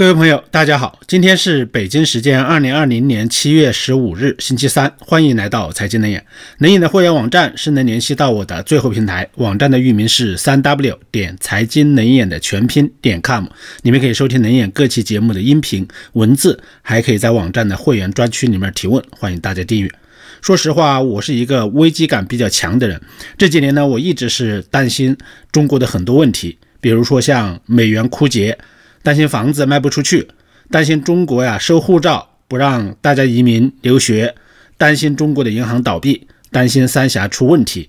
各位朋友，大家好，今天是北京时间二零二零年七月十五日，星期三，欢迎来到财经能眼。能眼的会员网站是能联系到我的最后平台，网站的域名是三 w 点财经能眼的全拼点 com，里面可以收听能眼各期节目的音频文字，还可以在网站的会员专区里面提问，欢迎大家订阅。说实话，我是一个危机感比较强的人，这几年呢，我一直是担心中国的很多问题，比如说像美元枯竭。担心房子卖不出去，担心中国呀收护照不让大家移民留学，担心中国的银行倒闭，担心三峡出问题，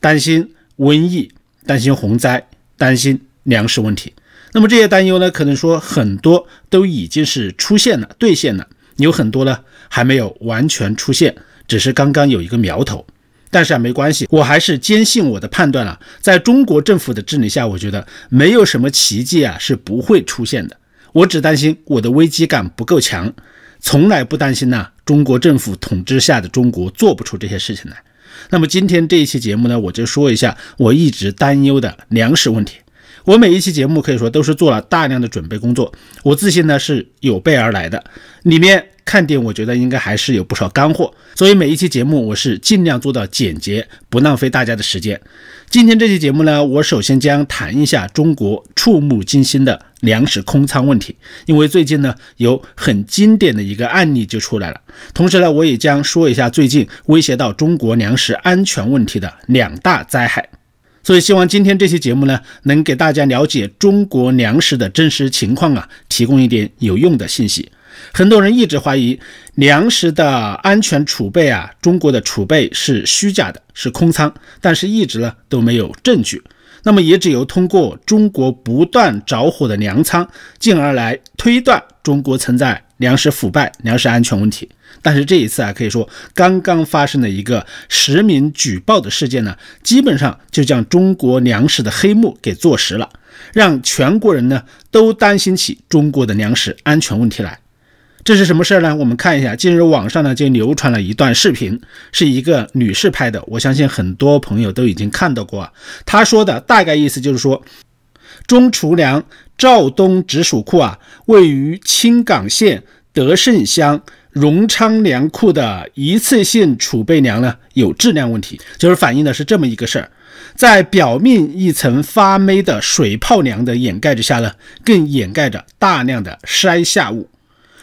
担心瘟疫，担心洪灾，担心粮食问题。那么这些担忧呢，可能说很多都已经是出现了、兑现了，有很多呢还没有完全出现，只是刚刚有一个苗头。但是啊，没关系，我还是坚信我的判断了。在中国政府的治理下，我觉得没有什么奇迹啊是不会出现的。我只担心我的危机感不够强，从来不担心呢中国政府统治下的中国做不出这些事情来。那么今天这一期节目呢，我就说一下我一直担忧的粮食问题。我每一期节目可以说都是做了大量的准备工作，我自信呢是有备而来的，里面。看点，我觉得应该还是有不少干货，所以每一期节目我是尽量做到简洁，不浪费大家的时间。今天这期节目呢，我首先将谈一下中国触目惊心的粮食空仓问题，因为最近呢有很经典的一个案例就出来了。同时呢，我也将说一下最近威胁到中国粮食安全问题的两大灾害。所以希望今天这期节目呢，能给大家了解中国粮食的真实情况啊，提供一点有用的信息。很多人一直怀疑粮食的安全储备啊，中国的储备是虚假的，是空仓，但是一直呢都没有证据。那么也只有通过中国不断着火的粮仓，进而来推断中国存在粮食腐败、粮食安全问题。但是这一次啊，可以说刚刚发生的一个实名举报的事件呢，基本上就将中国粮食的黑幕给坐实了，让全国人呢都担心起中国的粮食安全问题来。这是什么事儿呢？我们看一下，近日网上呢就流传了一段视频，是一个女士拍的，我相信很多朋友都已经看到过。她说的大概意思就是说，中储粮肇东直属库啊，位于青冈县德胜乡荣昌粮库的一次性储备粮呢有质量问题，就是反映的是这么一个事儿，在表面一层发霉的水泡粮的掩盖之下呢，更掩盖着大量的筛下物。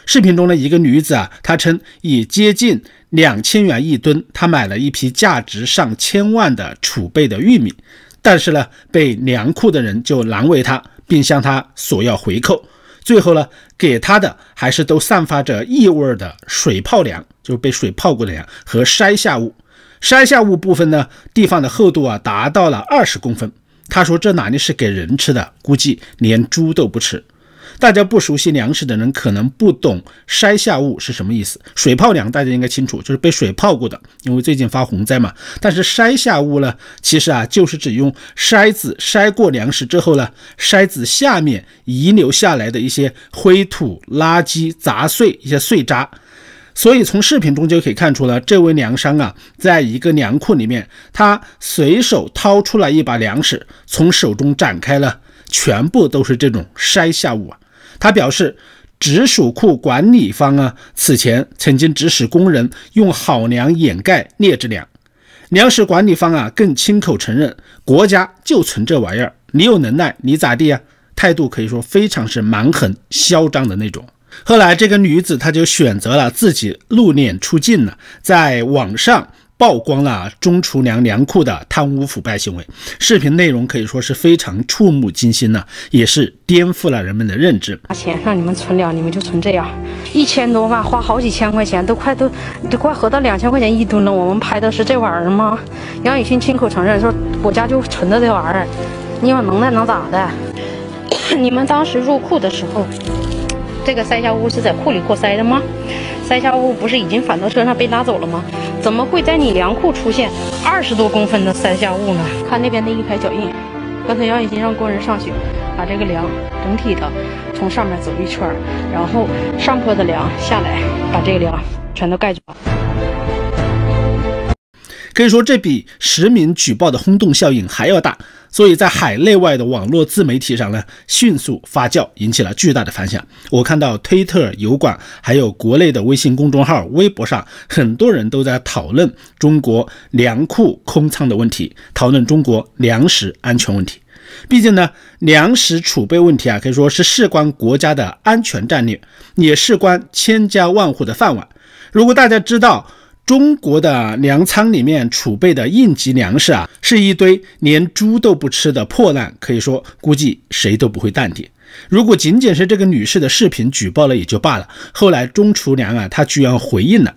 视频中的一个女子啊，她称以接近两千元一吨，她买了一批价值上千万的储备的玉米，但是呢，被粮库的人就难为她，并向她索要回扣，最后呢，给她的还是都散发着异味的水泡粮，就是被水泡过的粮和筛下物。筛下物部分呢，地方的厚度啊达到了二十公分。她说这哪里是给人吃的，估计连猪都不吃。大家不熟悉粮食的人可能不懂筛下物是什么意思。水泡粮大家应该清楚，就是被水泡过的，因为最近发洪灾嘛。但是筛下物呢，其实啊就是指用筛子筛过粮食之后呢，筛子下面遗留下来的一些灰土、垃圾、杂碎、一些碎渣。所以从视频中就可以看出了，这位粮商啊，在一个粮库里面，他随手掏出来一把粮食，从手中展开了，全部都是这种筛下物啊。他表示，直属库管理方啊，此前曾经指使工人用好粮掩盖劣质粮，粮食管理方啊更亲口承认，国家就存这玩意儿，你有能耐你咋地啊？态度可以说非常是蛮横嚣张的那种。后来这个女子她就选择了自己露脸出镜了，在网上。曝光了中储粮粮库的贪污腐败行为，视频内容可以说是非常触目惊心呐，也是颠覆了人们的认知。把钱让你们存粮，你们就存这样，一千多万花好几千块钱，都快都都快合到两千块钱一吨了。我们拍的是这玩意儿吗？杨雨欣亲口承认说，我家就存着这玩意儿，你有能耐能咋的？你们当时入库的时候，这个塞下物是在库里过塞的吗？塞下物不是已经反到车上被拉走了吗？怎么会在你粮库出现二十多公分的三下物呢？看那边那一排脚印，刚才杨雨欣让工人上去把这个粮整体的从上面走一圈，然后上坡的粮下来，把这个粮全都盖住了。可以说这比实名举报的轰动效应还要大。所以在海内外的网络自媒体上呢，迅速发酵，引起了巨大的反响。我看到推特、油管，还有国内的微信公众号、微博上，很多人都在讨论中国粮库空仓的问题，讨论中国粮食安全问题。毕竟呢，粮食储备问题啊，可以说是事关国家的安全战略，也事关千家万户的饭碗。如果大家知道，中国的粮仓里面储备的应急粮食啊，是一堆连猪都不吃的破烂，可以说估计谁都不会淡定。如果仅仅是这个女士的视频举报了也就罢了，后来中储粮啊，他居然回应了，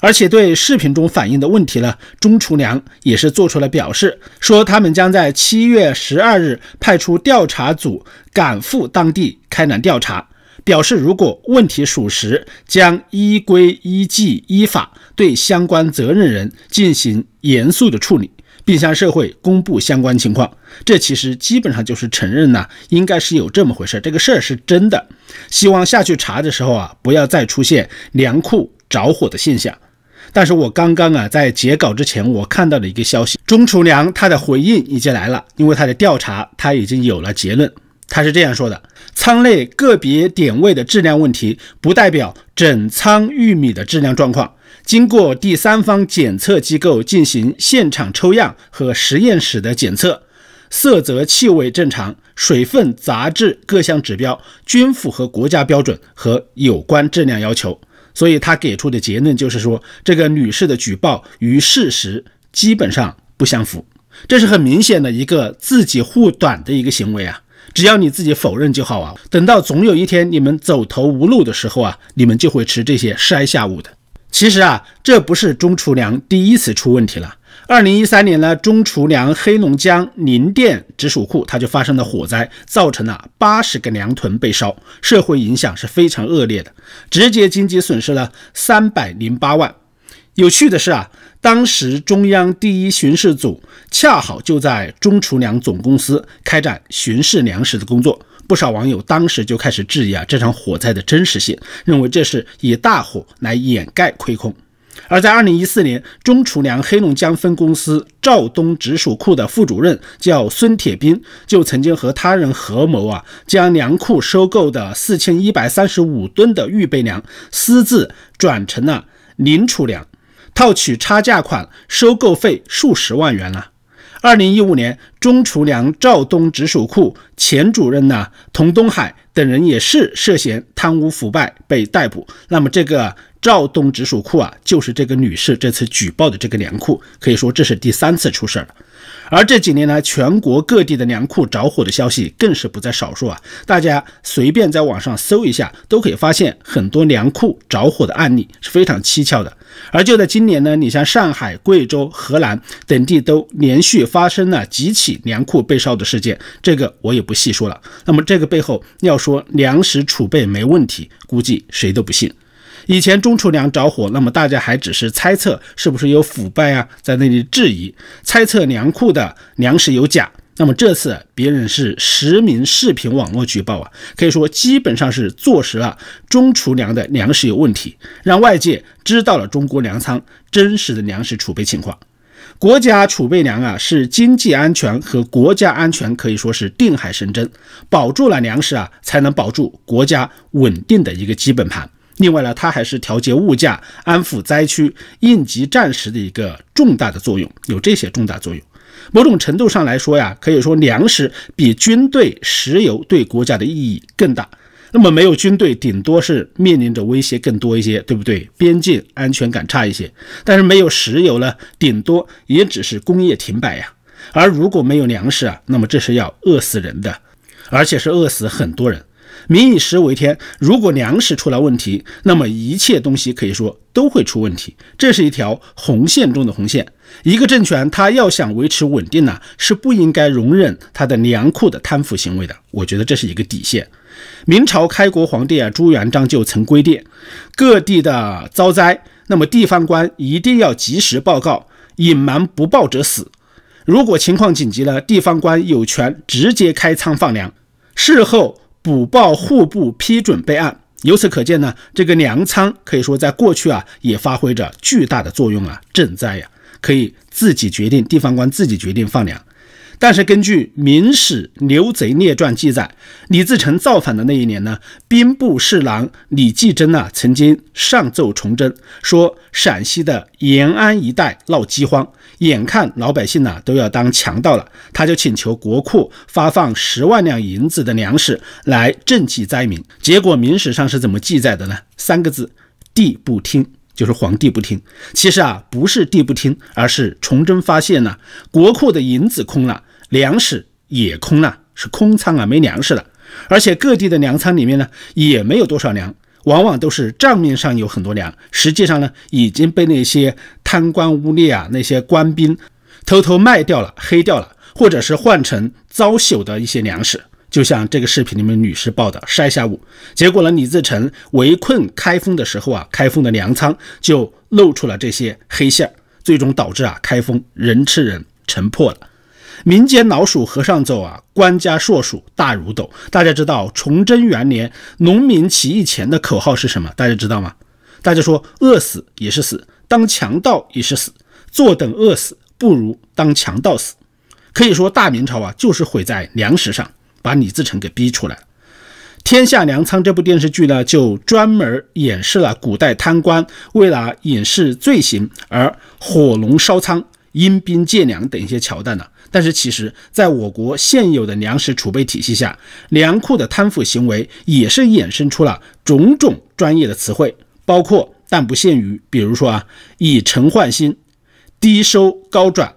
而且对视频中反映的问题呢，中储粮也是做出了表示，说他们将在七月十二日派出调查组赶赴当地开展调查。表示，如果问题属实，将依规依纪依法对相关责任人进行严肃的处理，并向社会公布相关情况。这其实基本上就是承认呢，应该是有这么回事，这个事儿是真的。希望下去查的时候啊，不要再出现粮库着火的现象。但是我刚刚啊在截稿之前，我看到了一个消息，中储粮他的回应已经来了，因为他的调查他已经有了结论。他是这样说的：仓内个别点位的质量问题，不代表整仓玉米的质量状况。经过第三方检测机构进行现场抽样和实验室的检测，色泽、气味正常，水分、杂质各项指标均符合国家标准和有关质量要求。所以他给出的结论就是说，这个女士的举报与事实基本上不相符。这是很明显的一个自己护短的一个行为啊。只要你自己否认就好啊！等到总有一天你们走投无路的时候啊，你们就会吃这些筛下物的。其实啊，这不是中储粮第一次出问题了。二零一三年呢，中储粮黑龙江宁店直属库它就发生了火灾，造成了八十个粮囤被烧，社会影响是非常恶劣的，直接经济损失了三百零八万。有趣的是啊。当时中央第一巡视组恰好就在中储粮总公司开展巡视粮食的工作，不少网友当时就开始质疑啊这场火灾的真实性，认为这是以大火来掩盖亏空。而在二零一四年，中储粮黑龙江分公司肇东直属库的副主任叫孙铁兵，就曾经和他人合谋啊，将粮库收购的四千一百三十五吨的预备粮私自转成了零储粮。套取差价款，收购费数十万元了。二零一五年，中储粮肇东直属库前主任呢，童东海等人也是涉嫌贪污腐败被逮捕。那么这个肇东直属库啊，就是这个女士这次举报的这个粮库，可以说这是第三次出事了。而这几年呢，全国各地的粮库着火的消息更是不在少数啊！大家随便在网上搜一下，都可以发现很多粮库着火的案例，是非常蹊跷的。而就在今年呢，你像上海、贵州、河南等地都连续发生了几起粮库被烧的事件，这个我也不细说了。那么这个背后要说粮食储备没问题，估计谁都不信。以前中储粮着火，那么大家还只是猜测是不是有腐败啊，在那里质疑，猜测粮库的粮食有假。那么这次别人是实名视频网络举报啊，可以说基本上是坐实了中储粮的粮食有问题，让外界知道了中国粮仓真实的粮食储备情况。国家储备粮啊，是经济安全和国家安全可以说是定海神针，保住了粮食啊，才能保住国家稳定的一个基本盘。另外呢，它还是调节物价、安抚灾区、应急战时的一个重大的作用，有这些重大作用。某种程度上来说呀，可以说粮食比军队、石油对国家的意义更大。那么没有军队，顶多是面临着威胁更多一些，对不对？边境安全感差一些。但是没有石油呢，顶多也只是工业停摆呀。而如果没有粮食啊，那么这是要饿死人的，而且是饿死很多人。民以食为天，如果粮食出了问题，那么一切东西可以说都会出问题。这是一条红线中的红线。一个政权，它要想维持稳定呢，是不应该容忍它的粮库的贪腐行为的。我觉得这是一个底线。明朝开国皇帝啊朱元璋就曾规定，各地的遭灾，那么地方官一定要及时报告，隐瞒不报者死。如果情况紧急了，地方官有权直接开仓放粮，事后。补报户部批准备案，由此可见呢，这个粮仓可以说在过去啊也发挥着巨大的作用啊，赈灾呀，可以自己决定，地方官自己决定放粮。但是根据《明史·刘贼列传》记载，李自成造反的那一年呢，兵部侍郎李继珍啊，曾经上奏崇祯，说陕西的延安一带闹饥荒，眼看老百姓呢都要当强盗了，他就请求国库发放十万两银子的粮食来赈济灾民。结果明史上是怎么记载的呢？三个字：帝不听。就是皇帝不听，其实啊不是帝不听，而是崇祯发现呢，国库的银子空了，粮食也空了，是空仓啊，没粮食了。而且各地的粮仓里面呢也没有多少粮，往往都是账面上有很多粮，实际上呢已经被那些贪官污吏啊、那些官兵偷偷卖掉了、黑掉了，或者是换成糟朽的一些粮食。就像这个视频里面女士报的筛下午，结果呢，李自成围困开封的时候啊，开封的粮仓就露出了这些黑线儿，最终导致啊，开封人吃人，城破了。民间老鼠和尚走啊，官家硕鼠大如斗。大家知道崇祯元年农民起义前的口号是什么？大家知道吗？大家说饿死也是死，当强盗也是死，坐等饿死不如当强盗死。可以说大明朝啊，就是毁在粮食上。把李自成给逼出来了，《天下粮仓》这部电视剧呢，就专门演示了古代贪官为了掩饰罪行而火龙烧仓、阴兵借粮等一些桥段呢。但是其实，在我国现有的粮食储备体系下，粮库的贪腐行为也是衍生出了种种专业的词汇，包括但不限于，比如说啊，以诚换新、低收高转、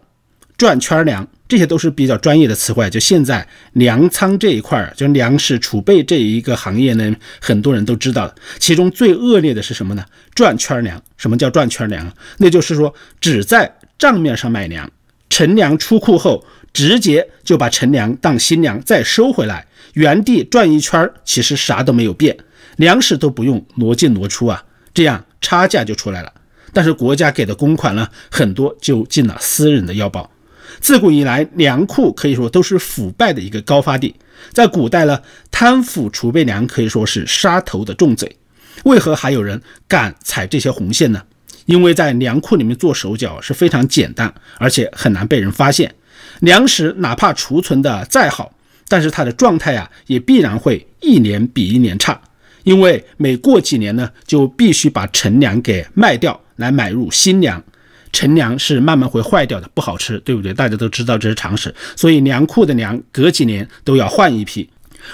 转圈粮。这些都是比较专业的词汇。就现在粮仓这一块儿，就粮食储备这一个行业呢，很多人都知道。其中最恶劣的是什么呢？转圈粮。什么叫转圈粮？那就是说只在账面上卖粮，陈粮出库后，直接就把陈粮当新粮再收回来，原地转一圈，其实啥都没有变，粮食都不用挪进挪出啊，这样差价就出来了。但是国家给的公款呢，很多就进了私人的腰包。自古以来，粮库可以说都是腐败的一个高发地。在古代呢，贪腐储备粮可以说是杀头的重罪。为何还有人敢踩这些红线呢？因为在粮库里面做手脚是非常简单，而且很难被人发现。粮食哪怕储存的再好，但是它的状态啊，也必然会一年比一年差。因为每过几年呢，就必须把陈粮给卖掉，来买入新粮。陈粮是慢慢会坏掉的，不好吃，对不对？大家都知道这是常识，所以粮库的粮隔几年都要换一批。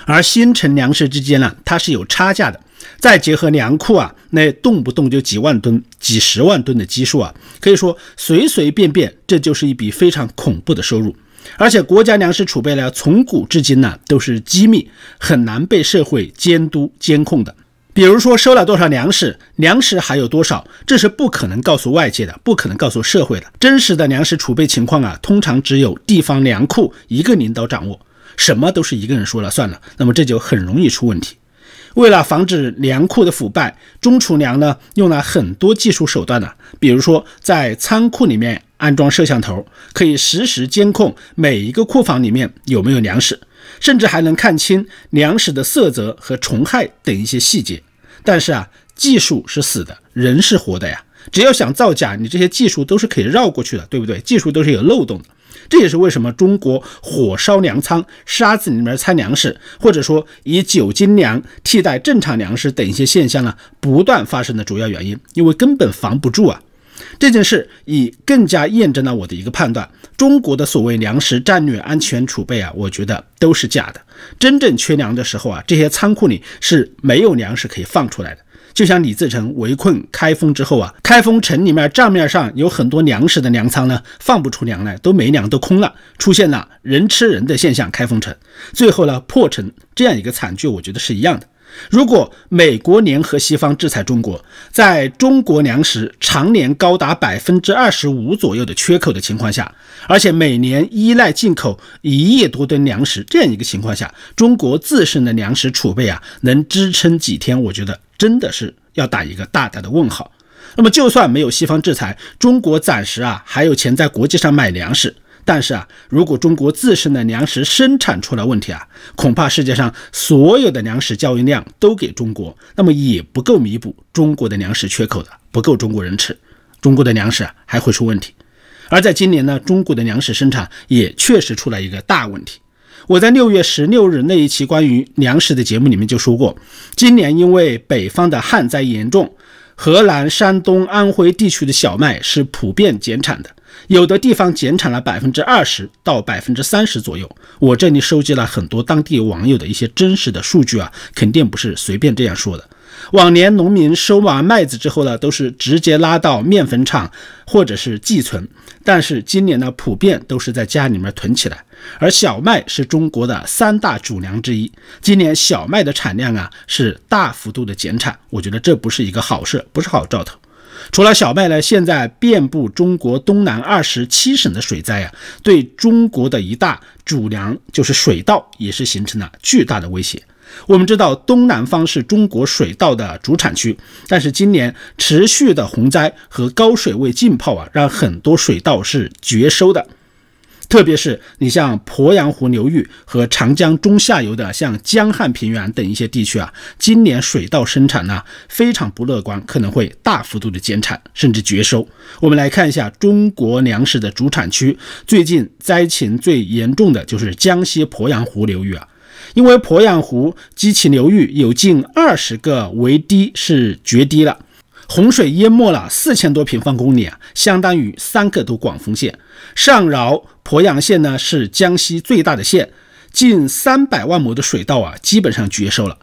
而新陈粮食之间呢，它是有差价的。再结合粮库啊，那动不动就几万吨、几十万吨的基数啊，可以说随随便便这就是一笔非常恐怖的收入。而且国家粮食储备呢，从古至今呢都是机密，很难被社会监督监控的。比如说收了多少粮食，粮食还有多少，这是不可能告诉外界的，不可能告诉社会的。真实的粮食储备情况啊，通常只有地方粮库一个领导掌握，什么都是一个人说了算了，那么这就很容易出问题。为了防止粮库的腐败，中储粮呢用了很多技术手段呢，比如说在仓库里面安装摄像头，可以实时监控每一个库房里面有没有粮食。甚至还能看清粮食的色泽和虫害等一些细节，但是啊，技术是死的，人是活的呀。只要想造假，你这些技术都是可以绕过去的，对不对？技术都是有漏洞的。这也是为什么中国火烧粮仓、沙子里面掺粮食，或者说以酒精粮替代正常粮食等一些现象呢，不断发生的主要原因，因为根本防不住啊。这件事已更加验证了我的一个判断：中国的所谓粮食战略安全储备啊，我觉得都是假的。真正缺粮的时候啊，这些仓库里是没有粮食可以放出来的。就像李自成围困开封之后啊，开封城里面账面上有很多粮食的粮仓呢，放不出粮来，都没粮，都空了，出现了人吃人的现象。开封城最后呢破城这样一个惨剧，我觉得是一样的。如果美国联合西方制裁中国，在中国粮食常年高达百分之二十五左右的缺口的情况下，而且每年依赖进口一亿多吨粮食这样一个情况下，中国自身的粮食储备啊，能支撑几天？我觉得真的是要打一个大大的问号。那么，就算没有西方制裁，中国暂时啊还有钱在国际上买粮食。但是啊，如果中国自身的粮食生产出了问题啊，恐怕世界上所有的粮食交易量都给中国，那么也不够弥补中国的粮食缺口的，不够中国人吃，中国的粮食啊还会出问题。而在今年呢，中国的粮食生产也确实出了一个大问题。我在六月十六日那一期关于粮食的节目里面就说过，今年因为北方的旱灾严重，河南、山东、安徽地区的小麦是普遍减产的，有的地方减产了百分之二十到百分之三十左右。我这里收集了很多当地网友的一些真实的数据啊，肯定不是随便这样说的。往年农民收完麦子之后呢，都是直接拉到面粉厂或者是寄存，但是今年呢，普遍都是在家里面囤起来。而小麦是中国的三大主粮之一，今年小麦的产量啊是大幅度的减产，我觉得这不是一个好事，不是好兆头。除了小麦呢，现在遍布中国东南二十七省的水灾啊，对中国的一大主粮就是水稻也是形成了巨大的威胁。我们知道东南方是中国水稻的主产区，但是今年持续的洪灾和高水位浸泡啊，让很多水稻是绝收的。特别是你像鄱阳湖流域和长江中下游的像江汉平原等一些地区啊，今年水稻生产呢非常不乐观，可能会大幅度的减产甚至绝收。我们来看一下中国粮食的主产区，最近灾情最严重的就是江西鄱阳湖流域啊。因为鄱阳湖及其流域有近二十个围堤是决堤了，洪水淹没了四千多平方公里啊，相当于三个都广丰县。上饶鄱阳县呢是江西最大的县，近三百万亩的水稻啊基本上绝收了。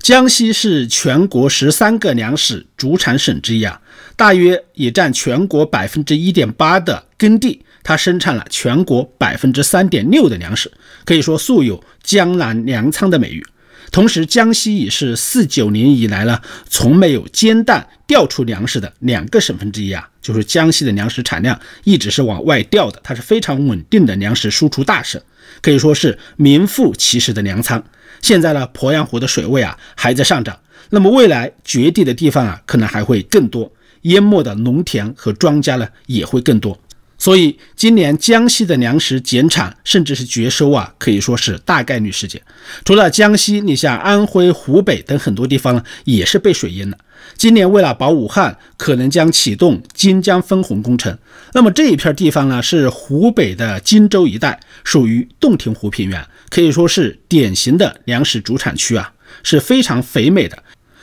江西是全国十三个粮食主产省之一啊，大约也占全国百分之一点八的耕地。它生产了全国百分之三点六的粮食，可以说素有“江南粮仓”的美誉。同时，江西已是四九年以来呢，从没有煎蛋调出粮食的两个省份之一啊。就是江西的粮食产量一直是往外调的，它是非常稳定的粮食输出大省，可以说是名副其实的粮仓。现在呢，鄱阳湖的水位啊还在上涨，那么未来绝地的地方啊可能还会更多，淹没的农田和庄稼呢也会更多。所以今年江西的粮食减产甚至是绝收啊，可以说是大概率事件。除了江西，你像安徽、湖北等很多地方呢，也是被水淹了。今年为了保武汉，可能将启动荆江分洪工程。那么这一片地方呢，是湖北的荆州一带，属于洞庭湖平原，可以说是典型的粮食主产区啊，是非常肥美的。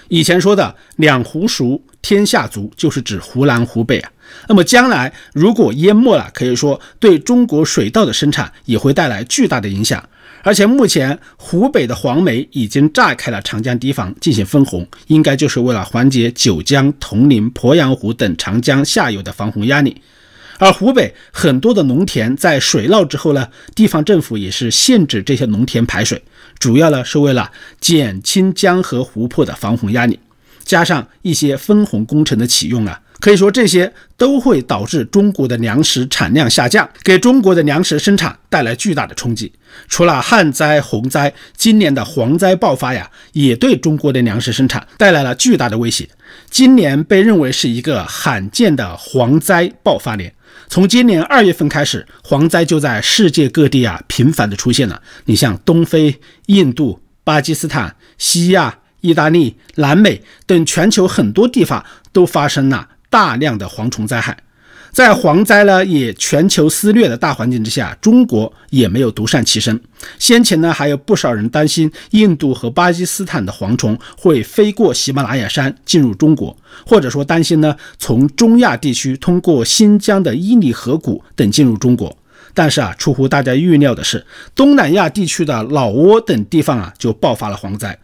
以前说的两湖熟，天下足，就是指湖南、湖北啊。那么将来如果淹没了，可以说对中国水稻的生产也会带来巨大的影响。而且目前湖北的黄梅已经炸开了长江堤防进行分洪，应该就是为了缓解九江、铜陵、鄱阳湖等长江下游的防洪压力。而湖北很多的农田在水涝之后呢，地方政府也是限制这些农田排水，主要呢是为了减轻江河湖泊的防洪压力，加上一些分红工程的启用啊。可以说，这些都会导致中国的粮食产量下降，给中国的粮食生产带来巨大的冲击。除了旱灾、洪灾，今年的蝗灾爆发呀，也对中国的粮食生产带来了巨大的威胁。今年被认为是一个罕见的蝗灾爆发年。从今年二月份开始，蝗灾就在世界各地啊频繁的出现了。你像东非、印度、巴基斯坦、西亚、意大利、南美等全球很多地方都发生了。大量的蝗虫灾害，在蝗灾呢也全球肆虐的大环境之下，中国也没有独善其身。先前呢还有不少人担心印度和巴基斯坦的蝗虫会飞过喜马拉雅山进入中国，或者说担心呢从中亚地区通过新疆的伊犁河谷等进入中国。但是啊，出乎大家预料的是，东南亚地区的老挝等地方啊就爆发了蝗灾。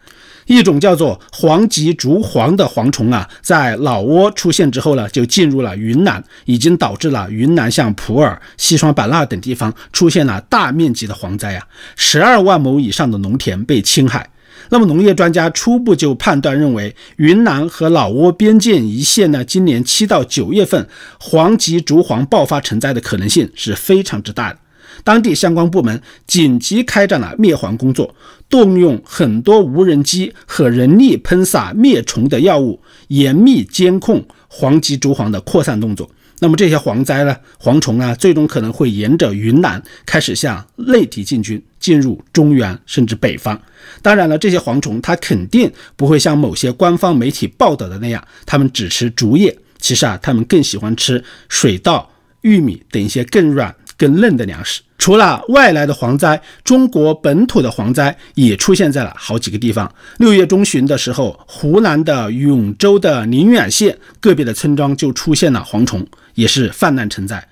一种叫做黄棘竹蝗的蝗虫啊，在老挝出现之后呢，就进入了云南，已经导致了云南像普洱、西双版纳等地方出现了大面积的蝗灾啊，十二万亩以上的农田被侵害。那么农业专家初步就判断认为，云南和老挝边境一线呢，今年七到九月份黄棘竹蝗爆发成灾的可能性是非常之大的。当地相关部门紧急开展了灭蝗工作，动用很多无人机和人力喷洒灭虫的药物，严密监控黄棘竹蝗的扩散动作。那么这些蝗灾呢，蝗虫呢，最终可能会沿着云南开始向内地进军，进入中原甚至北方。当然了，这些蝗虫它肯定不会像某些官方媒体报道的那样，它们只吃竹叶。其实啊，它们更喜欢吃水稻。玉米等一些更软、更嫩的粮食。除了外来的蝗灾，中国本土的蝗灾也出现在了好几个地方。六月中旬的时候，湖南的永州的宁远县个别的村庄就出现了蝗虫，也是泛滥成灾。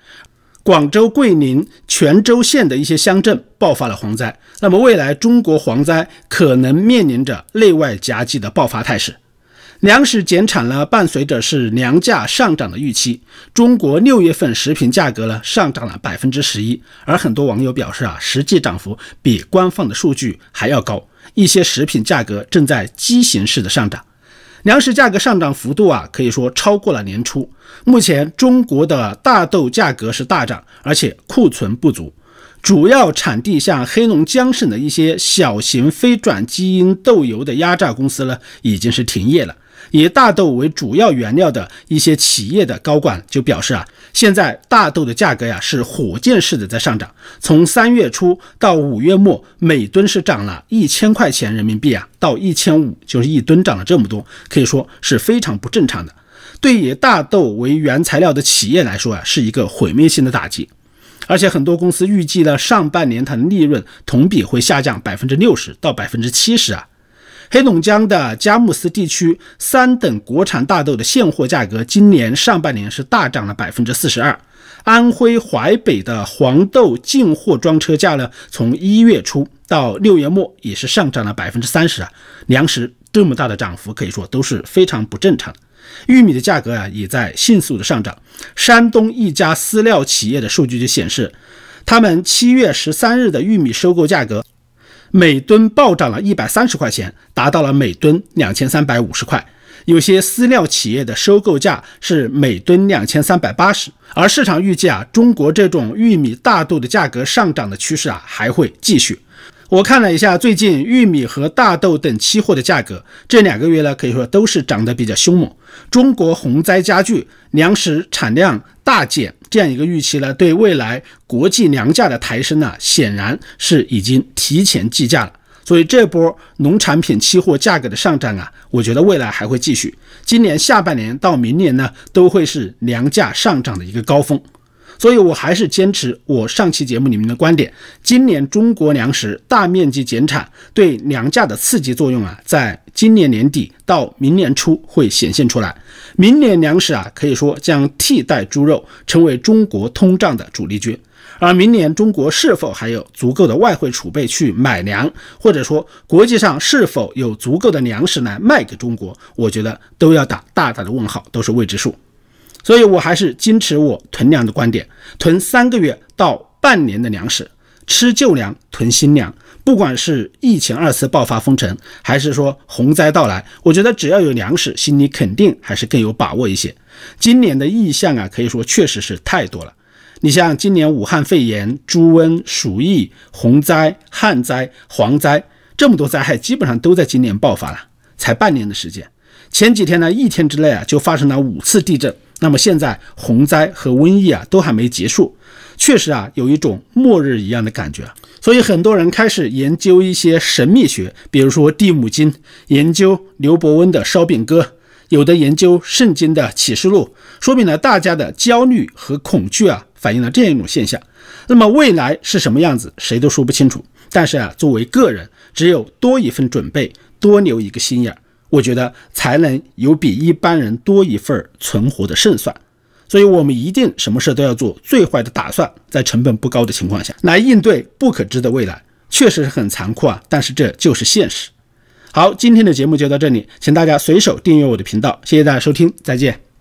广州、桂林、泉州县的一些乡镇爆发了蝗灾。那么未来中国蝗灾可能面临着内外夹击的爆发态势。粮食减产呢，伴随着是粮价上涨的预期。中国六月份食品价格呢上涨了百分之十一，而很多网友表示啊，实际涨幅比官方的数据还要高。一些食品价格正在畸形式的上涨，粮食价格上涨幅度啊，可以说超过了年初。目前中国的大豆价格是大涨，而且库存不足。主要产地像黑龙江省的一些小型非转基因豆油的压榨公司呢，已经是停业了。以大豆为主要原料的一些企业的高管就表示啊，现在大豆的价格呀是火箭式的在上涨，从三月初到五月末，每吨是涨了一千块钱人民币啊，到一千五，就是一吨涨了这么多，可以说是非常不正常的。对以大豆为原材料的企业来说啊，是一个毁灭性的打击。而且很多公司预计呢，上半年它的利润同比会下降百分之六十到百分之七十啊。黑龙江的佳木斯地区三等国产大豆的现货价格，今年上半年是大涨了百分之四十二。安徽淮北的黄豆进货装车价呢，从一月初到六月末也是上涨了百分之三十啊。粮食这么大的涨幅，可以说都是非常不正常的。玉米的价格啊，也在迅速的上涨。山东一家饲料企业的数据就显示，他们七月十三日的玉米收购价格。每吨暴涨了一百三十块钱，达到了每吨两千三百五十块。有些饲料企业的收购价是每吨两千三百八十，而市场预计啊，中国这种玉米大豆的价格上涨的趋势啊还会继续。我看了一下最近玉米和大豆等期货的价格，这两个月呢可以说都是涨得比较凶猛。中国洪灾加剧，粮食产量大减。这样一个预期呢，对未来国际粮价的抬升呢，显然是已经提前计价了。所以这波农产品期货价格的上涨啊，我觉得未来还会继续。今年下半年到明年呢，都会是粮价上涨的一个高峰。所以我还是坚持我上期节目里面的观点：今年中国粮食大面积减产对粮价的刺激作用啊，在今年年底到明年初会显现出来。明年粮食啊，可以说将替代猪肉成为中国通胀的主力军。而明年中国是否还有足够的外汇储备去买粮，或者说国际上是否有足够的粮食来卖给中国，我觉得都要打大大的问号，都是未知数。所以我还是坚持我囤粮的观点，囤三个月到半年的粮食，吃旧粮，囤新粮。不管是疫情二次爆发封城，还是说洪灾到来，我觉得只要有粮食，心里肯定还是更有把握一些。今年的异象啊，可以说确实是太多了。你像今年武汉肺炎、猪瘟、鼠疫、洪灾、旱灾、蝗灾这么多灾害，基本上都在今年爆发了，才半年的时间。前几天呢，一天之内啊，就发生了五次地震。那么现在洪灾和瘟疫啊都还没结束，确实啊有一种末日一样的感觉，所以很多人开始研究一些神秘学，比如说地母经，研究刘伯温的烧饼歌，有的研究圣经的启示录，说明了大家的焦虑和恐惧啊反映了这样一种现象。那么未来是什么样子，谁都说不清楚。但是啊，作为个人，只有多一份准备，多留一个心眼儿。我觉得才能有比一般人多一份存活的胜算，所以我们一定什么事都要做最坏的打算，在成本不高的情况下来应对不可知的未来，确实是很残酷啊，但是这就是现实。好，今天的节目就到这里，请大家随手订阅我的频道，谢谢大家收听，再见。